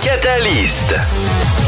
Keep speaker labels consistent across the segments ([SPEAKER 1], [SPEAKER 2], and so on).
[SPEAKER 1] Catalyst.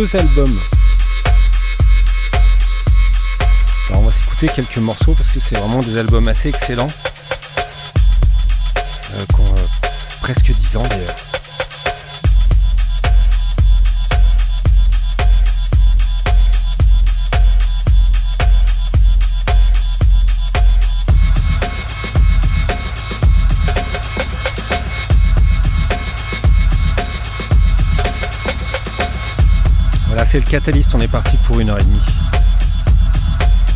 [SPEAKER 2] Deux albums. Alors on va s'écouter quelques morceaux parce que c'est vraiment des albums assez excellents. Euh, euh, presque 10 ans d'ailleurs. C'est le Catalyst, on est parti pour une heure et demie.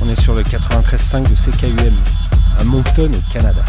[SPEAKER 2] On est sur le 93.5 de CKUM à Moncton au Canada.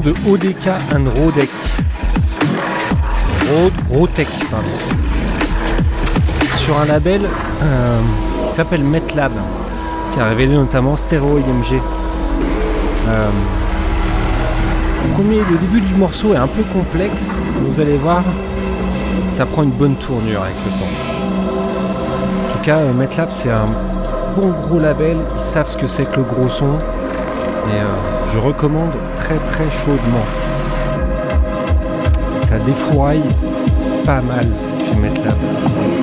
[SPEAKER 1] De ODK and Rodek. Rodek, pardon. Sur un label euh, qui s'appelle MetLab, qui a révélé notamment Stereo IMG. Euh, le, le début du morceau est un peu complexe, vous allez voir, ça prend une bonne tournure avec le temps. En tout cas, euh, MetLab c'est un bon gros label, ils savent ce que c'est que le gros son. Euh, je recommande très très chaudement. Ça défouraille pas mal chez MetLab.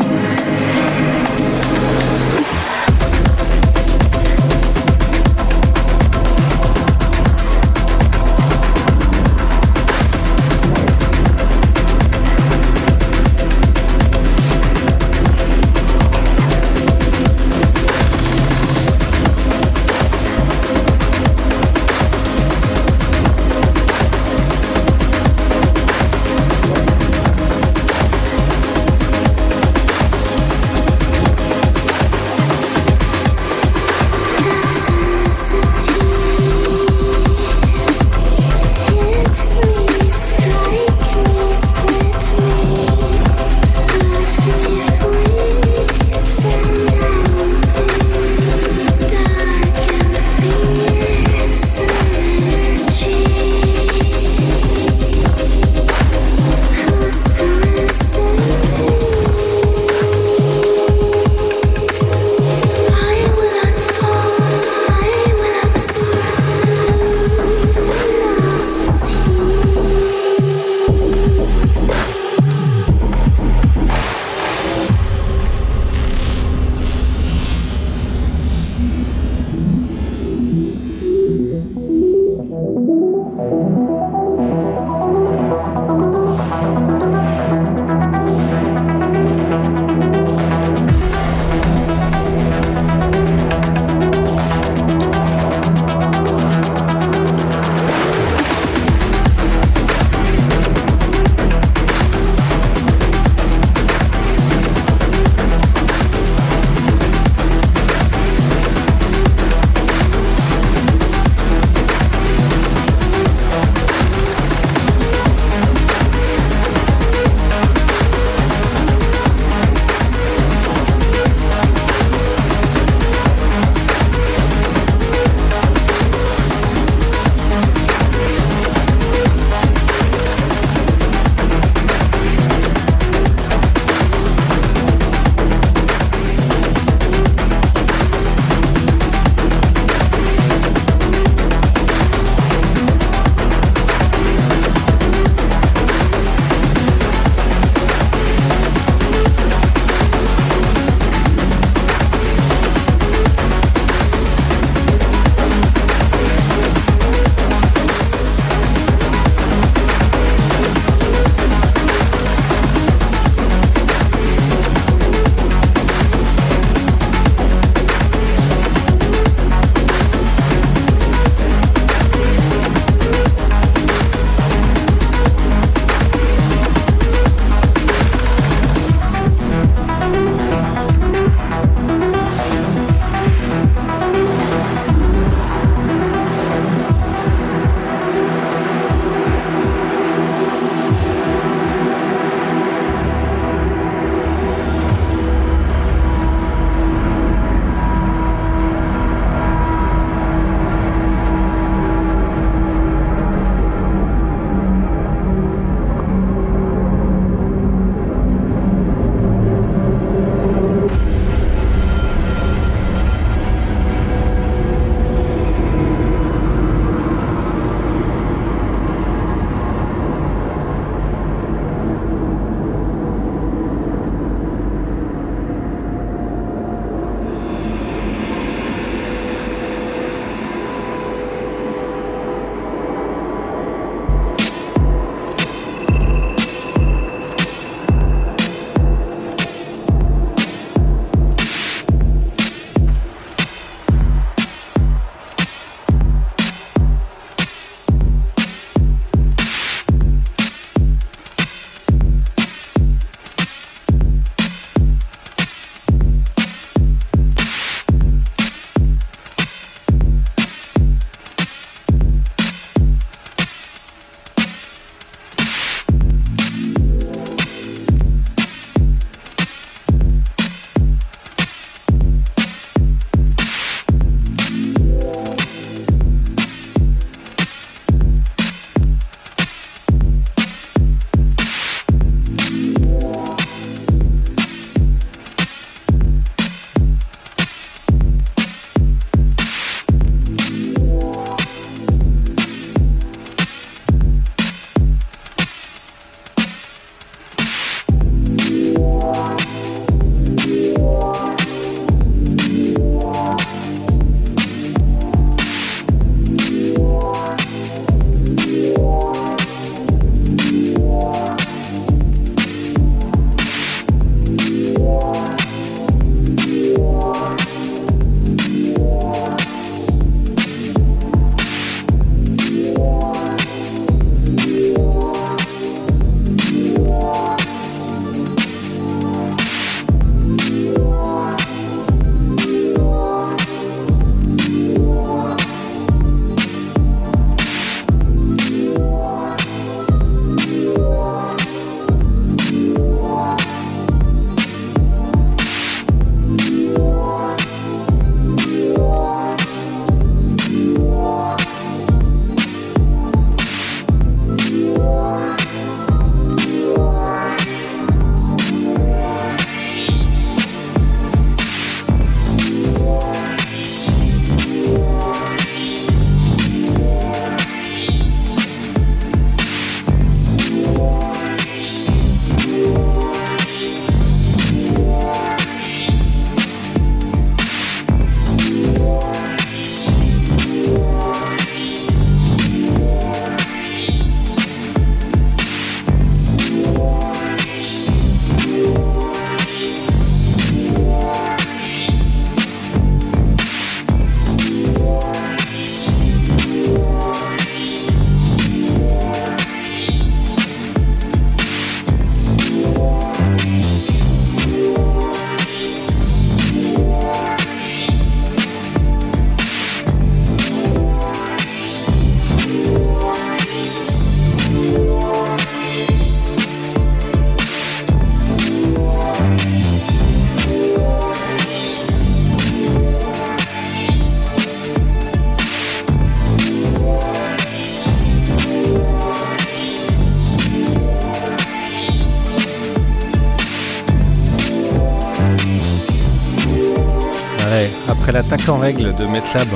[SPEAKER 1] L'attaque en règle de MetLab,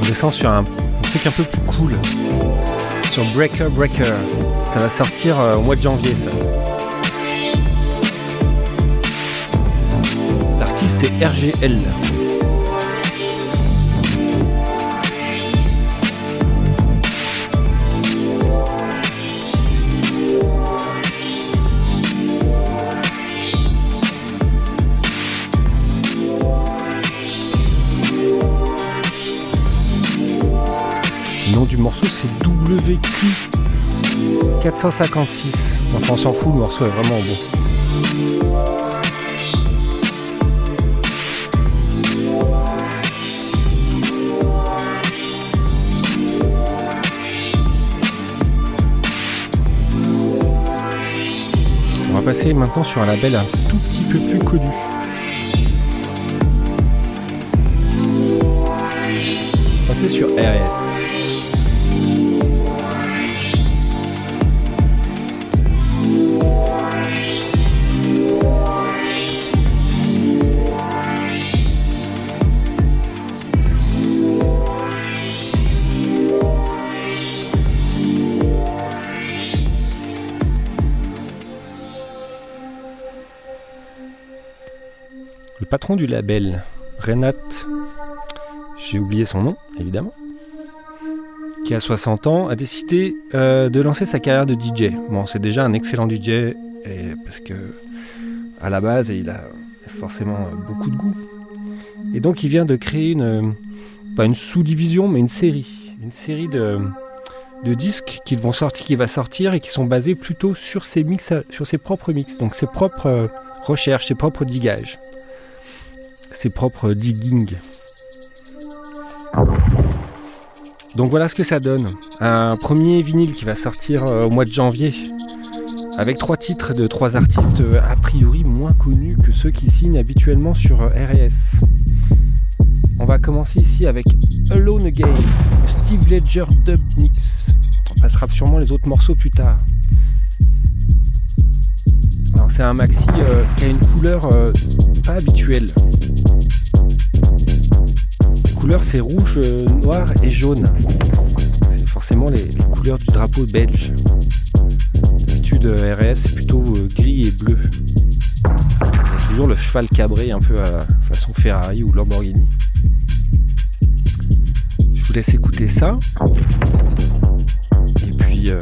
[SPEAKER 1] on descend sur un, truc un peu plus cool. Sur Breaker Breaker. Ça va sortir euh, au mois de janvier. L'artiste c'est RGL. C'est WQ 456. Enfin on s'en fout, le morceau est vraiment beau. On va passer maintenant sur un label un tout petit peu plus connu. Passer sur RS. Du label, Renat, j'ai oublié son nom évidemment, qui a 60 ans, a décidé euh, de lancer sa carrière de DJ. Bon, c'est déjà un excellent DJ et parce que à la base il a forcément beaucoup de goût. Et donc il vient de créer une pas une sous-division mais une série, une série de, disques qui vont sortir, qui va sortir et qui sont basés plutôt sur ses sur ses propres mix, donc ses propres euh, recherches, ses propres digages propres digging. Donc voilà ce que ça donne. Un premier vinyle qui va sortir euh, au mois de janvier avec trois titres de trois artistes euh, a priori moins connus que ceux qui signent habituellement sur euh, RS. On va commencer ici avec Alone Again, Steve Ledger Dub Mix. On passera sûrement les autres morceaux plus tard. Alors c'est un maxi qui a une couleur pas habituelle couleurs c'est rouge, euh, noir et jaune. C'est forcément les, couleurs du drapeau belge. D'habitude euh, RS c'est plutôt euh, gris et bleu. Il y a toujours le cheval cabré un peu à façon Ferrari ou Lamborghini. Je vous laisse écouter ça. Et puis, puis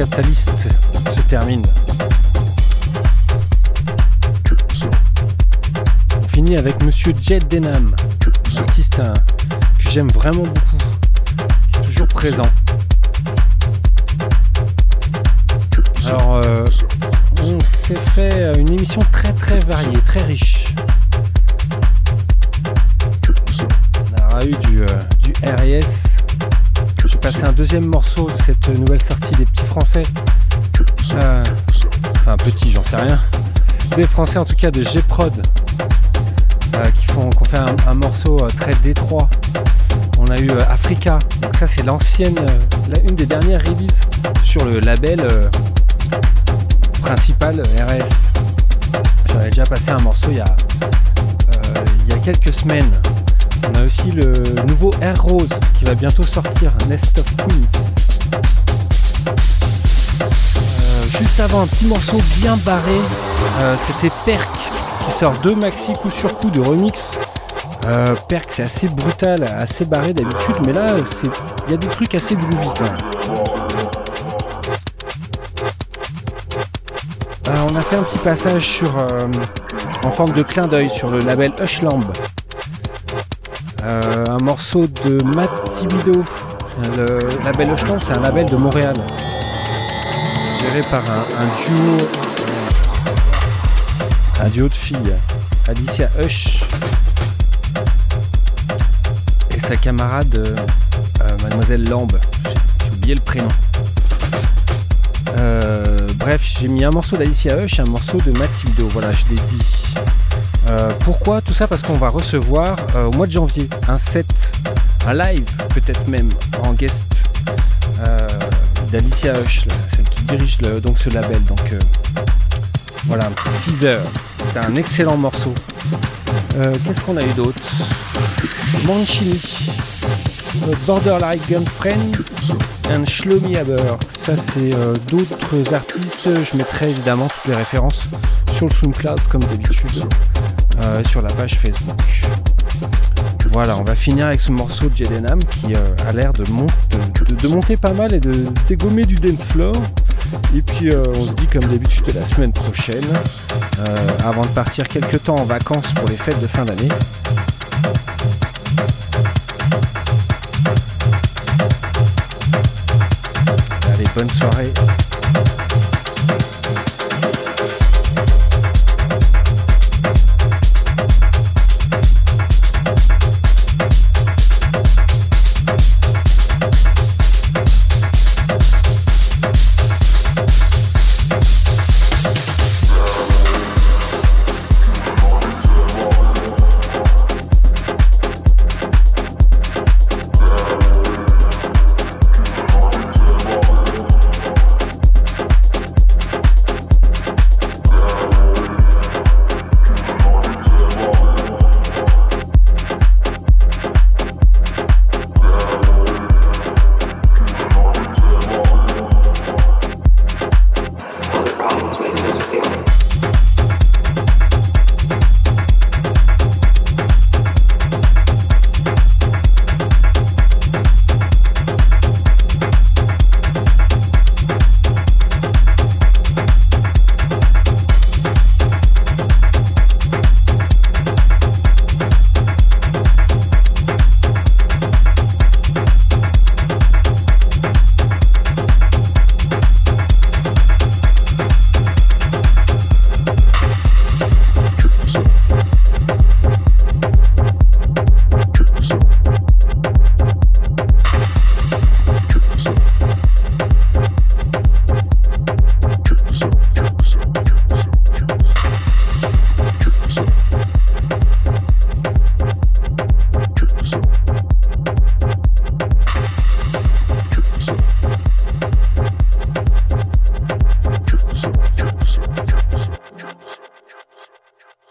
[SPEAKER 1] Catalyst se termine. On finit avec Monsieur Jet Denham, un artiste que j'aime vraiment beaucoup, qui est toujours présent. Alors, euh, on s'est fait une émission très très variée, très riche. Français en tout cas de G-Prod. qui font qu'on fait un, morceau très détroit. On a eu Africa, donc ça c'est l'ancienne, une des dernières releases sur le label principal RS. J'avais déjà passé un morceau il y, a, euh, il y a quelques semaines. On a aussi le nouveau Air Rose qui va bientôt sortir, Nest of Queens. Euh, juste avant, un petit morceau bien barré, euh, c'était Perk qui sort deux maxi coup sur coup de remix. Perk c'est assez brutal, assez barré d'habitude, mais là il y a des trucs assez groovy quand même. on a fait un petit passage sur, euh, en forme de clin d'œil sur le label Hushlamb. Euh, un morceau de Matt Thibido. Le label Hushlamb, c'est un label de Montréal. Géré par un, duo. Un duo de filles. Alicia Hush. Et sa camarade, euh, Mademoiselle Lambe. J'ai oublié le prénom. Euh, bref, j'ai mis un morceau d'Alicia Hush et un morceau de Mathildo, voilà, je l'ai dit. Euh, pourquoi tout ça? Parce qu'on va recevoir euh, au mois de janvier un set, un live peut-être même en guest d'Alicia Hush, celle qui dirige donc ce label. Donc voilà, un petit teaser. C'est un excellent morceau. Qu'est-ce qu'on a eu d'autre? Mancini, Borderline Gunfriend and Shlomi ça c'est euh, d'autres artistes. Je mettrai évidemment toutes les références sur le SoundCloud comme d'habitude, euh, sur la page Facebook. Voilà, on va finir avec ce morceau de Jedenham qui euh, a l'air de, de, monter pas mal et de dégommer du dance floor. Et puis on se dit comme d'habitude la semaine prochaine, avant de partir quelques temps en vacances pour les fêtes de fin d'année. bonne soirée.